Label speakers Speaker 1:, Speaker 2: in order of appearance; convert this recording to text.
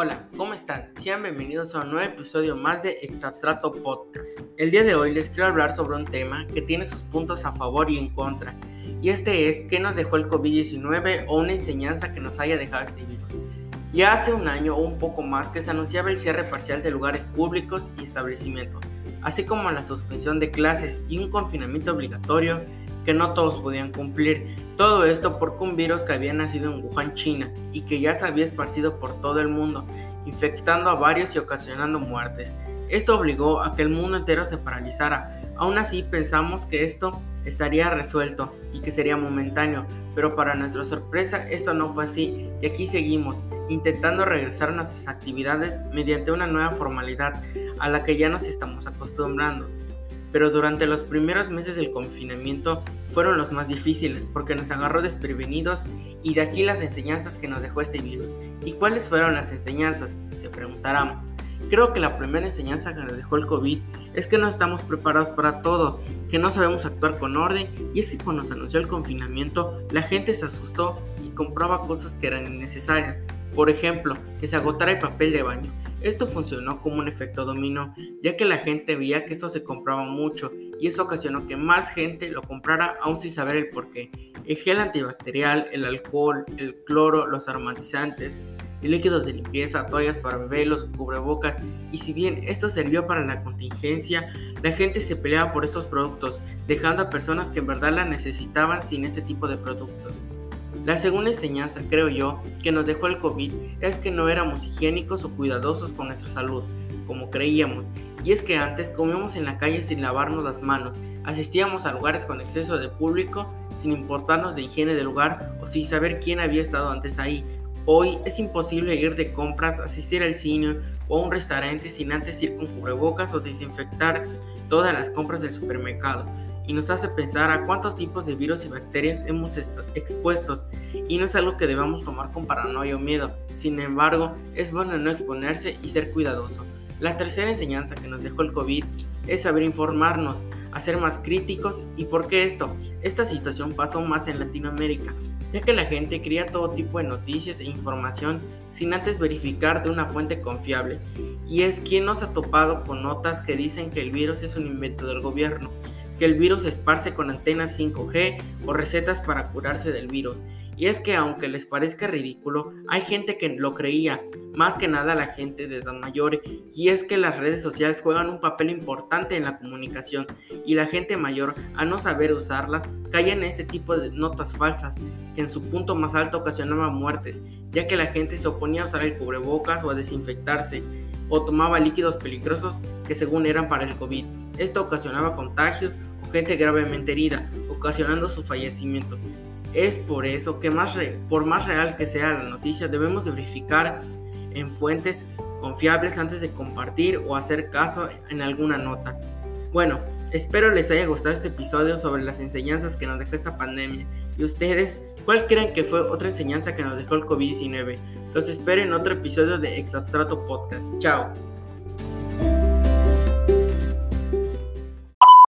Speaker 1: Hola, ¿cómo están? Sean bienvenidos a un nuevo episodio más de Exabstrato Podcast. El día de hoy les quiero hablar sobre un tema que tiene sus puntos a favor y en contra, y este es qué nos dejó el COVID-19 o una enseñanza que nos haya dejado este virus. Ya hace un año o un poco más que se anunciaba el cierre parcial de lugares públicos y establecimientos, así como la suspensión de clases y un confinamiento obligatorio que no todos podían cumplir. Todo esto porque un virus que había nacido en Wuhan, China, y que ya se había esparcido por todo el mundo, infectando a varios y ocasionando muertes. Esto obligó a que el mundo entero se paralizara. Aún así pensamos que esto estaría resuelto y que sería momentáneo, pero para nuestra sorpresa esto no fue así y aquí seguimos intentando regresar a nuestras actividades mediante una nueva formalidad a la que ya nos estamos acostumbrando pero durante los primeros meses del confinamiento fueron los más difíciles porque nos agarró desprevenidos y de aquí las enseñanzas que nos dejó este virus. ¿Y cuáles fueron las enseñanzas? Se preguntarán. Creo que la primera enseñanza que nos dejó el COVID es que no estamos preparados para todo, que no sabemos actuar con orden y es que cuando se anunció el confinamiento la gente se asustó y compraba cosas que eran innecesarias. Por ejemplo, que se agotara el papel de baño. Esto funcionó como un efecto dominó, ya que la gente veía que esto se compraba mucho y eso ocasionó que más gente lo comprara aún sin saber el porqué. El gel antibacterial, el alcohol, el cloro, los aromatizantes, líquidos de limpieza, toallas para bebés, los cubrebocas, y si bien esto sirvió para la contingencia, la gente se peleaba por estos productos, dejando a personas que en verdad la necesitaban sin este tipo de productos. La segunda enseñanza, creo yo, que nos dejó el COVID es que no éramos higiénicos o cuidadosos con nuestra salud, como creíamos, y es que antes comíamos en la calle sin lavarnos las manos, asistíamos a lugares con exceso de público sin importarnos de higiene del lugar o sin saber quién había estado antes ahí. Hoy es imposible ir de compras, asistir al cine o a un restaurante sin antes ir con cubrebocas o desinfectar todas las compras del supermercado y nos hace pensar a cuántos tipos de virus y bacterias hemos expuestos y no es algo que debamos tomar con paranoia o miedo. Sin embargo, es bueno no exponerse y ser cuidadoso. La tercera enseñanza que nos dejó el COVID es saber informarnos, a ser más críticos y por qué esto. Esta situación pasó más en Latinoamérica, ya que la gente cría todo tipo de noticias e información sin antes verificar de una fuente confiable. Y es quien nos ha topado con notas que dicen que el virus es un invento del gobierno que el virus se esparce con antenas 5G o recetas para curarse del virus. Y es que aunque les parezca ridículo, hay gente que lo creía, más que nada la gente de edad mayor, y es que las redes sociales juegan un papel importante en la comunicación, y la gente mayor, a no saber usarlas, cae en ese tipo de notas falsas, que en su punto más alto ocasionaban muertes, ya que la gente se oponía a usar el cubrebocas o a desinfectarse, o tomaba líquidos peligrosos que según eran para el COVID. Esto ocasionaba contagios gente gravemente herida, ocasionando su fallecimiento. Es por eso que más por más real que sea la noticia, debemos verificar en fuentes confiables antes de compartir o hacer caso en alguna nota. Bueno, espero les haya gustado este episodio sobre las enseñanzas que nos dejó esta pandemia. ¿Y ustedes cuál creen que fue otra enseñanza que nos dejó el COVID-19? Los espero en otro episodio de Exabstrato Podcast. Chao.